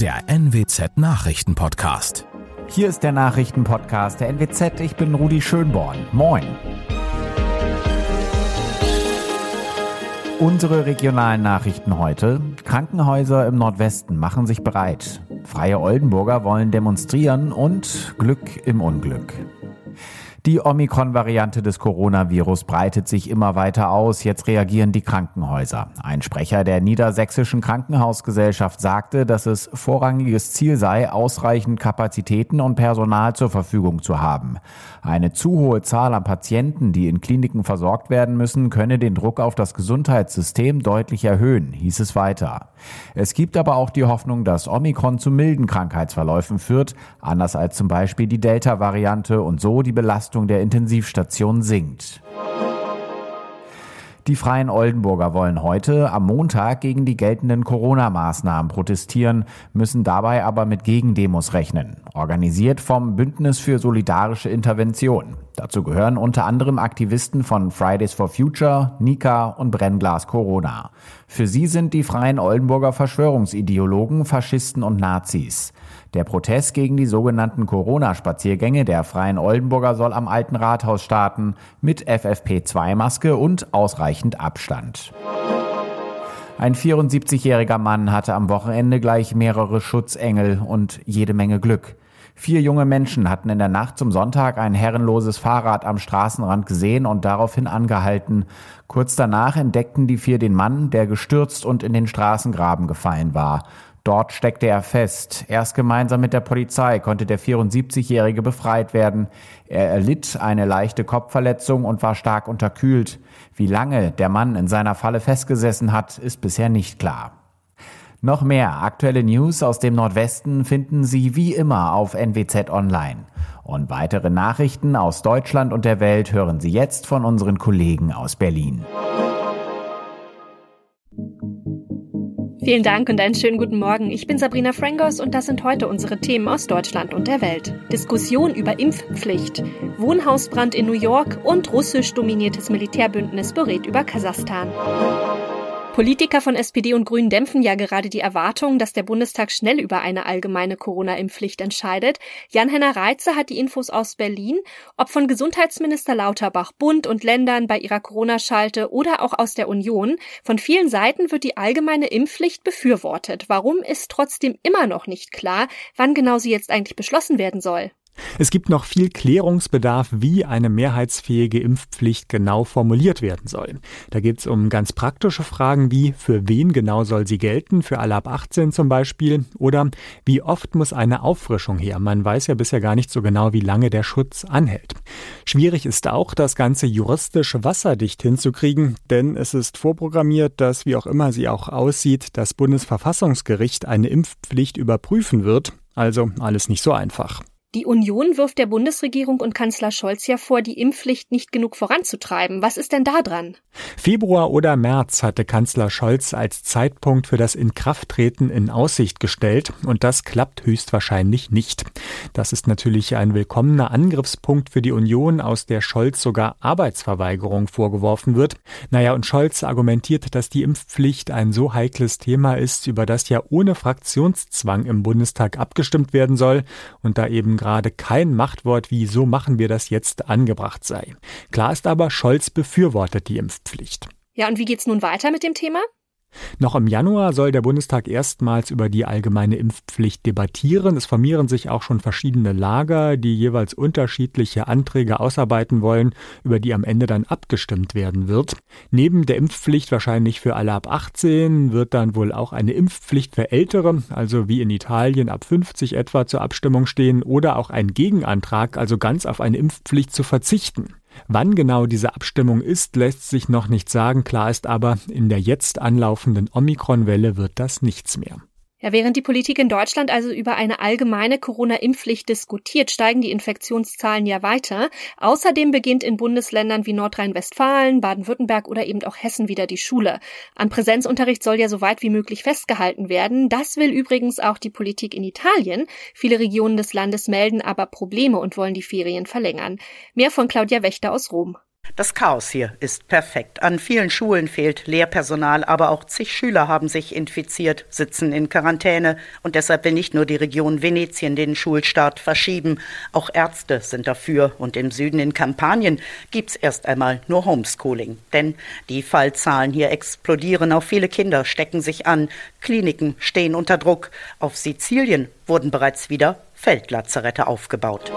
der NWZ Nachrichtenpodcast. Hier ist der Nachrichtenpodcast der NWZ. Ich bin Rudi Schönborn. Moin. Unsere regionalen Nachrichten heute. Krankenhäuser im Nordwesten machen sich bereit. Freie Oldenburger wollen demonstrieren und Glück im Unglück. Die Omikron-Variante des Coronavirus breitet sich immer weiter aus. Jetzt reagieren die Krankenhäuser. Ein Sprecher der Niedersächsischen Krankenhausgesellschaft sagte, dass es vorrangiges Ziel sei, ausreichend Kapazitäten und Personal zur Verfügung zu haben. Eine zu hohe Zahl an Patienten, die in Kliniken versorgt werden müssen, könne den Druck auf das Gesundheitssystem deutlich erhöhen, hieß es weiter. Es gibt aber auch die Hoffnung, dass Omikron zu milden Krankheitsverläufen führt, anders als zum Beispiel die Delta-Variante und so die Belastung Belastung der Intensivstation sinkt. Die Freien Oldenburger wollen heute am Montag gegen die geltenden Corona-Maßnahmen protestieren, müssen dabei aber mit Gegendemos rechnen. Organisiert vom Bündnis für solidarische Intervention. Dazu gehören unter anderem Aktivisten von Fridays for Future, Nika und Brennglas Corona. Für sie sind die Freien Oldenburger Verschwörungsideologen, Faschisten und Nazis. Der Protest gegen die sogenannten Corona-Spaziergänge der Freien Oldenburger soll am Alten Rathaus starten, mit FFP2-Maske und ausreichend Abstand. Ein 74-jähriger Mann hatte am Wochenende gleich mehrere Schutzengel und jede Menge Glück. Vier junge Menschen hatten in der Nacht zum Sonntag ein herrenloses Fahrrad am Straßenrand gesehen und daraufhin angehalten. Kurz danach entdeckten die vier den Mann, der gestürzt und in den Straßengraben gefallen war. Dort steckte er fest. Erst gemeinsam mit der Polizei konnte der 74-Jährige befreit werden. Er erlitt eine leichte Kopfverletzung und war stark unterkühlt. Wie lange der Mann in seiner Falle festgesessen hat, ist bisher nicht klar. Noch mehr aktuelle News aus dem Nordwesten finden Sie wie immer auf NWZ Online. Und weitere Nachrichten aus Deutschland und der Welt hören Sie jetzt von unseren Kollegen aus Berlin. Vielen Dank und einen schönen guten Morgen. Ich bin Sabrina Frangos und das sind heute unsere Themen aus Deutschland und der Welt. Diskussion über Impfpflicht, Wohnhausbrand in New York und russisch dominiertes Militärbündnis berät über Kasachstan. Politiker von SPD und Grünen dämpfen ja gerade die Erwartung, dass der Bundestag schnell über eine allgemeine Corona-Impfpflicht entscheidet. Jan-Henner Reitze hat die Infos aus Berlin. Ob von Gesundheitsminister Lauterbach, Bund und Ländern bei ihrer Corona-Schalte oder auch aus der Union, von vielen Seiten wird die allgemeine Impfpflicht befürwortet. Warum ist trotzdem immer noch nicht klar, wann genau sie jetzt eigentlich beschlossen werden soll? Es gibt noch viel Klärungsbedarf, wie eine mehrheitsfähige Impfpflicht genau formuliert werden soll. Da geht es um ganz praktische Fragen wie, für wen genau soll sie gelten, für alle ab 18 zum Beispiel, oder wie oft muss eine Auffrischung her. Man weiß ja bisher gar nicht so genau, wie lange der Schutz anhält. Schwierig ist auch, das Ganze juristisch wasserdicht hinzukriegen, denn es ist vorprogrammiert, dass, wie auch immer sie auch aussieht, das Bundesverfassungsgericht eine Impfpflicht überprüfen wird. Also alles nicht so einfach. Die Union wirft der Bundesregierung und Kanzler Scholz ja vor, die Impfpflicht nicht genug voranzutreiben. Was ist denn da dran? Februar oder März hatte Kanzler Scholz als Zeitpunkt für das Inkrafttreten in Aussicht gestellt und das klappt höchstwahrscheinlich nicht. Das ist natürlich ein willkommener Angriffspunkt für die Union, aus der Scholz sogar Arbeitsverweigerung vorgeworfen wird. Naja, und Scholz argumentiert, dass die Impfpflicht ein so heikles Thema ist, über das ja ohne Fraktionszwang im Bundestag abgestimmt werden soll und da eben gerade kein Machtwort wie so machen wir das jetzt angebracht sei. Klar ist aber, Scholz befürwortet die Impfpflicht. Ja, und wie geht's nun weiter mit dem Thema? Noch im Januar soll der Bundestag erstmals über die allgemeine Impfpflicht debattieren. Es formieren sich auch schon verschiedene Lager, die jeweils unterschiedliche Anträge ausarbeiten wollen, über die am Ende dann abgestimmt werden wird. Neben der Impfpflicht wahrscheinlich für alle ab 18 wird dann wohl auch eine Impfpflicht für Ältere, also wie in Italien ab 50 etwa zur Abstimmung stehen, oder auch ein Gegenantrag, also ganz auf eine Impfpflicht zu verzichten. Wann genau diese Abstimmung ist, lässt sich noch nicht sagen. Klar ist aber, in der jetzt anlaufenden Omikron-Welle wird das nichts mehr. Ja, während die Politik in Deutschland also über eine allgemeine Corona-Impfpflicht diskutiert, steigen die Infektionszahlen ja weiter. Außerdem beginnt in Bundesländern wie Nordrhein-Westfalen, Baden-Württemberg oder eben auch Hessen wieder die Schule. An Präsenzunterricht soll ja so weit wie möglich festgehalten werden. Das will übrigens auch die Politik in Italien. Viele Regionen des Landes melden aber Probleme und wollen die Ferien verlängern. Mehr von Claudia Wächter aus Rom. Das Chaos hier ist perfekt. An vielen Schulen fehlt Lehrpersonal, aber auch zig Schüler haben sich infiziert, sitzen in Quarantäne und deshalb will nicht nur die Region Venetien den Schulstart verschieben. Auch Ärzte sind dafür und im Süden in Kampanien gibt's erst einmal nur Homeschooling. Denn die Fallzahlen hier explodieren, auch viele Kinder stecken sich an, Kliniken stehen unter Druck. Auf Sizilien wurden bereits wieder Feldlazarette aufgebaut.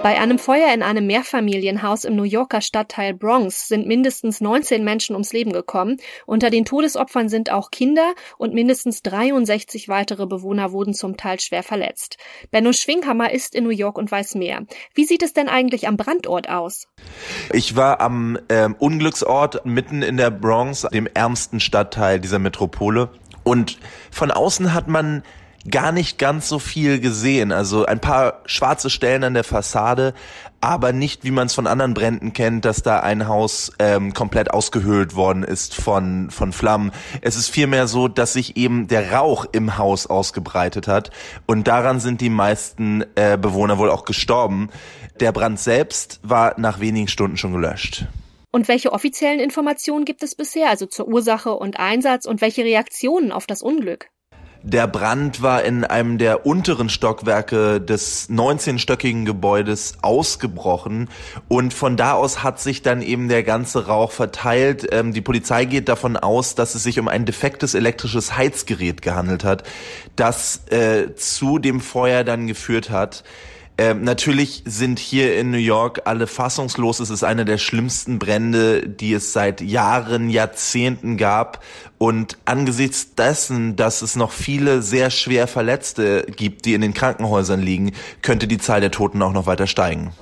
Bei einem Feuer in einem Mehrfamilienhaus im New Yorker Stadtteil Bronx sind mindestens 19 Menschen ums Leben gekommen. Unter den Todesopfern sind auch Kinder und mindestens 63 weitere Bewohner wurden zum Teil schwer verletzt. Benno Schwinghammer ist in New York und weiß mehr. Wie sieht es denn eigentlich am Brandort aus? Ich war am äh, Unglücksort mitten in der Bronx, dem ärmsten Stadtteil dieser Metropole. Und von außen hat man gar nicht ganz so viel gesehen. Also ein paar schwarze Stellen an der Fassade, aber nicht, wie man es von anderen Bränden kennt, dass da ein Haus ähm, komplett ausgehöhlt worden ist von, von Flammen. Es ist vielmehr so, dass sich eben der Rauch im Haus ausgebreitet hat und daran sind die meisten äh, Bewohner wohl auch gestorben. Der Brand selbst war nach wenigen Stunden schon gelöscht. Und welche offiziellen Informationen gibt es bisher, also zur Ursache und Einsatz und welche Reaktionen auf das Unglück? Der Brand war in einem der unteren Stockwerke des 19-stöckigen Gebäudes ausgebrochen und von da aus hat sich dann eben der ganze Rauch verteilt. Ähm, die Polizei geht davon aus, dass es sich um ein defektes elektrisches Heizgerät gehandelt hat, das äh, zu dem Feuer dann geführt hat. Ähm, natürlich sind hier in New York alle fassungslos. Es ist einer der schlimmsten Brände, die es seit Jahren, Jahrzehnten gab. Und angesichts dessen, dass es noch viele sehr schwer Verletzte gibt, die in den Krankenhäusern liegen, könnte die Zahl der Toten auch noch weiter steigen.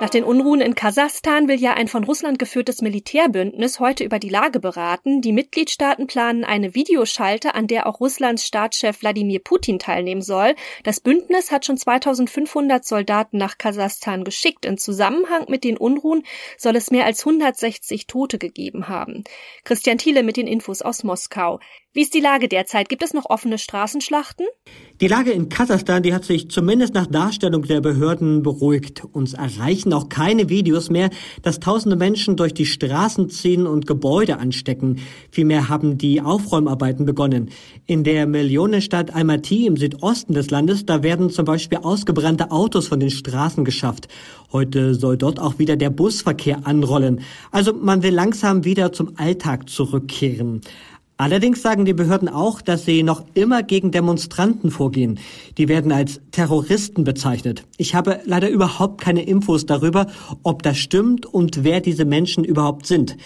Nach den Unruhen in Kasachstan will ja ein von Russland geführtes Militärbündnis heute über die Lage beraten. Die Mitgliedstaaten planen eine Videoschalte, an der auch Russlands Staatschef Wladimir Putin teilnehmen soll. Das Bündnis hat schon 2500 Soldaten nach Kasachstan geschickt. In Zusammenhang mit den Unruhen soll es mehr als 160 Tote gegeben haben. Christian Thiele mit den Infos aus Moskau. Wie ist die Lage derzeit? Gibt es noch offene Straßenschlachten? Die Lage in Kasachstan, die hat sich zumindest nach Darstellung der Behörden beruhigt. Uns erreichen auch keine Videos mehr, dass tausende Menschen durch die Straßen ziehen und Gebäude anstecken. Vielmehr haben die Aufräumarbeiten begonnen. In der Millionenstadt Almaty im Südosten des Landes, da werden zum Beispiel ausgebrannte Autos von den Straßen geschafft. Heute soll dort auch wieder der Busverkehr anrollen. Also man will langsam wieder zum Alltag zurückkehren. Allerdings sagen die Behörden auch, dass sie noch immer gegen Demonstranten vorgehen. Die werden als Terroristen bezeichnet. Ich habe leider überhaupt keine Infos darüber, ob das stimmt und wer diese Menschen überhaupt sind.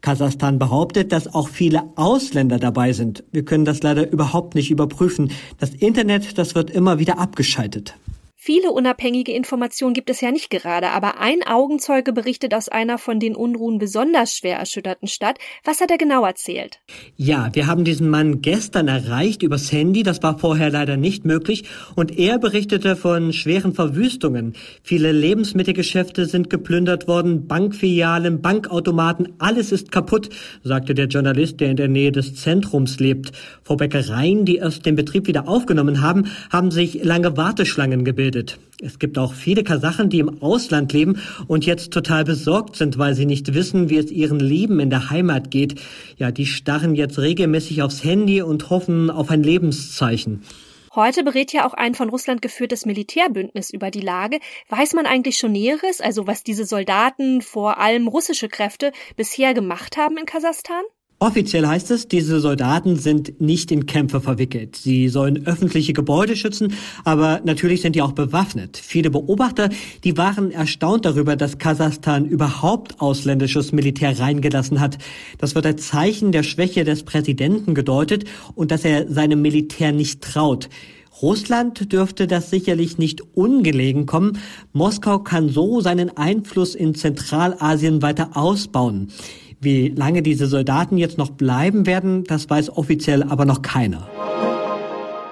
Kasachstan behauptet, dass auch viele Ausländer dabei sind. Wir können das leider überhaupt nicht überprüfen. Das Internet, das wird immer wieder abgeschaltet. Viele unabhängige Informationen gibt es ja nicht gerade, aber ein Augenzeuge berichtet aus einer von den Unruhen besonders schwer erschütterten Stadt. Was hat er genau erzählt? Ja, wir haben diesen Mann gestern erreicht übers Handy, das war vorher leider nicht möglich, und er berichtete von schweren Verwüstungen. Viele Lebensmittelgeschäfte sind geplündert worden, Bankfilialen, Bankautomaten, alles ist kaputt, sagte der Journalist, der in der Nähe des Zentrums lebt. Vor Bäckereien, die erst den Betrieb wieder aufgenommen haben, haben sich lange Warteschlangen gebildet gebildet. Es gibt auch viele Kasachen, die im Ausland leben und jetzt total besorgt sind, weil sie nicht wissen, wie es ihren Leben in der Heimat geht. Ja, die starren jetzt regelmäßig aufs Handy und hoffen auf ein Lebenszeichen. Heute berät ja auch ein von Russland geführtes Militärbündnis über die Lage. Weiß man eigentlich schon Näheres, also was diese Soldaten, vor allem russische Kräfte, bisher gemacht haben in Kasachstan? Offiziell heißt es, diese Soldaten sind nicht in Kämpfe verwickelt. Sie sollen öffentliche Gebäude schützen, aber natürlich sind die auch bewaffnet. Viele Beobachter, die waren erstaunt darüber, dass Kasachstan überhaupt ausländisches Militär reingelassen hat. Das wird als Zeichen der Schwäche des Präsidenten gedeutet und dass er seinem Militär nicht traut. Russland dürfte das sicherlich nicht ungelegen kommen. Moskau kann so seinen Einfluss in Zentralasien weiter ausbauen. Wie lange diese Soldaten jetzt noch bleiben werden, das weiß offiziell aber noch keiner.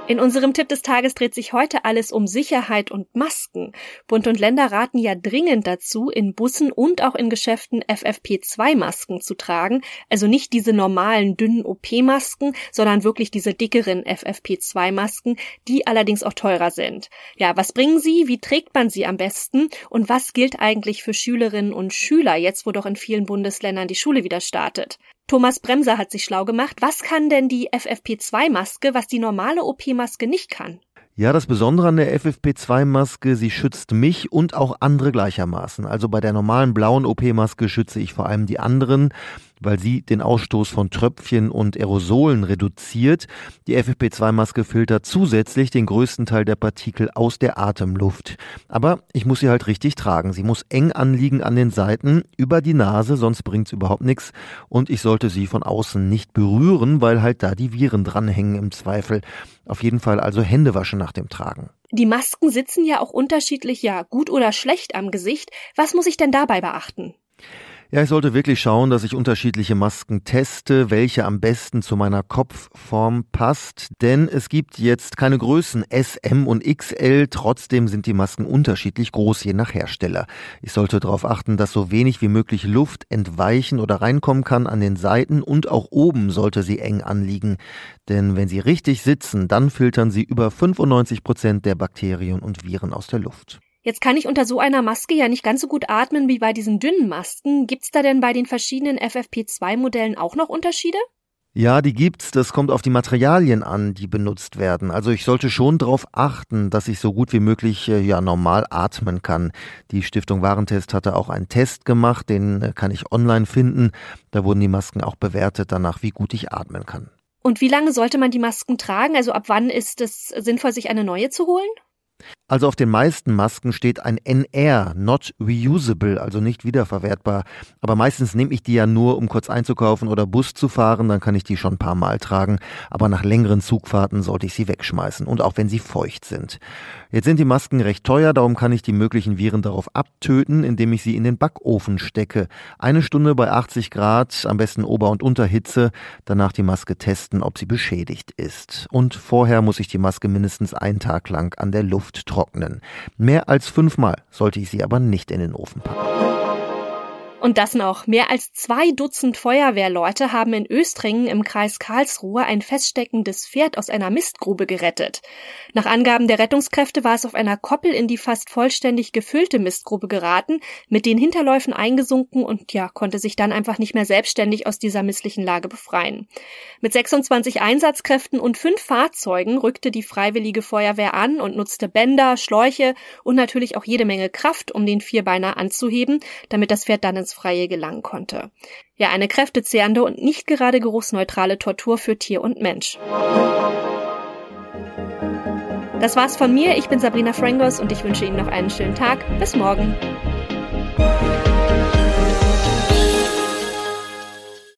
In unserem Tipp des Tages dreht sich heute alles um Sicherheit und Masken. Bund und Länder raten ja dringend dazu, in Bussen und auch in Geschäften FFP2-Masken zu tragen. Also nicht diese normalen dünnen OP-Masken, sondern wirklich diese dickeren FFP2-Masken, die allerdings auch teurer sind. Ja, was bringen sie? Wie trägt man sie am besten? Und was gilt eigentlich für Schülerinnen und Schüler, jetzt wo doch in vielen Bundesländern die Schule wieder startet? Thomas Bremser hat sich schlau gemacht. Was kann denn die FFP2-Maske, was die normale OP-Maske nicht kann? Ja, das Besondere an der FFP2-Maske, sie schützt mich und auch andere gleichermaßen. Also bei der normalen blauen OP-Maske schütze ich vor allem die anderen, weil sie den Ausstoß von Tröpfchen und Aerosolen reduziert. Die FFP2-Maske filtert zusätzlich den größten Teil der Partikel aus der Atemluft. Aber ich muss sie halt richtig tragen. Sie muss eng anliegen an den Seiten, über die Nase, sonst bringt's überhaupt nichts. Und ich sollte sie von außen nicht berühren, weil halt da die Viren dranhängen im Zweifel. Auf jeden Fall also Hände waschen nach dem Tragen. Die Masken sitzen ja auch unterschiedlich, ja, gut oder schlecht am Gesicht. Was muss ich denn dabei beachten? Ja, ich sollte wirklich schauen, dass ich unterschiedliche Masken teste, welche am besten zu meiner Kopfform passt, denn es gibt jetzt keine Größen S, M und XL, trotzdem sind die Masken unterschiedlich groß, je nach Hersteller. Ich sollte darauf achten, dass so wenig wie möglich Luft entweichen oder reinkommen kann an den Seiten und auch oben sollte sie eng anliegen, denn wenn sie richtig sitzen, dann filtern sie über 95 Prozent der Bakterien und Viren aus der Luft. Jetzt kann ich unter so einer Maske ja nicht ganz so gut atmen wie bei diesen dünnen Masken. Gibt's da denn bei den verschiedenen FFP2-Modellen auch noch Unterschiede? Ja, die gibt's. Das kommt auf die Materialien an, die benutzt werden. Also ich sollte schon darauf achten, dass ich so gut wie möglich äh, ja normal atmen kann. Die Stiftung Warentest hatte auch einen Test gemacht, den äh, kann ich online finden. Da wurden die Masken auch bewertet danach, wie gut ich atmen kann. Und wie lange sollte man die Masken tragen? Also ab wann ist es sinnvoll, sich eine neue zu holen? Also auf den meisten Masken steht ein NR, not reusable, also nicht wiederverwertbar. Aber meistens nehme ich die ja nur, um kurz einzukaufen oder Bus zu fahren, dann kann ich die schon ein paar Mal tragen. Aber nach längeren Zugfahrten sollte ich sie wegschmeißen und auch wenn sie feucht sind. Jetzt sind die Masken recht teuer, darum kann ich die möglichen Viren darauf abtöten, indem ich sie in den Backofen stecke. Eine Stunde bei 80 Grad, am besten Ober- und Unterhitze, danach die Maske testen, ob sie beschädigt ist. Und vorher muss ich die Maske mindestens einen Tag lang an der Luft trocknen trocknen. Mehr als fünfmal sollte ich sie aber nicht in den Ofen packen. Und das noch. Mehr als zwei Dutzend Feuerwehrleute haben in Östringen im Kreis Karlsruhe ein feststeckendes Pferd aus einer Mistgrube gerettet. Nach Angaben der Rettungskräfte war es auf einer Koppel in die fast vollständig gefüllte Mistgrube geraten, mit den Hinterläufen eingesunken und ja, konnte sich dann einfach nicht mehr selbstständig aus dieser misslichen Lage befreien. Mit 26 Einsatzkräften und fünf Fahrzeugen rückte die Freiwillige Feuerwehr an und nutzte Bänder, Schläuche und natürlich auch jede Menge Kraft, um den Vierbeiner anzuheben, damit das Pferd dann ins Freie gelangen konnte. Ja, eine kräftezehrende und nicht gerade geruchsneutrale Tortur für Tier und Mensch. Das war's von mir. Ich bin Sabrina Frangos und ich wünsche Ihnen noch einen schönen Tag. Bis morgen.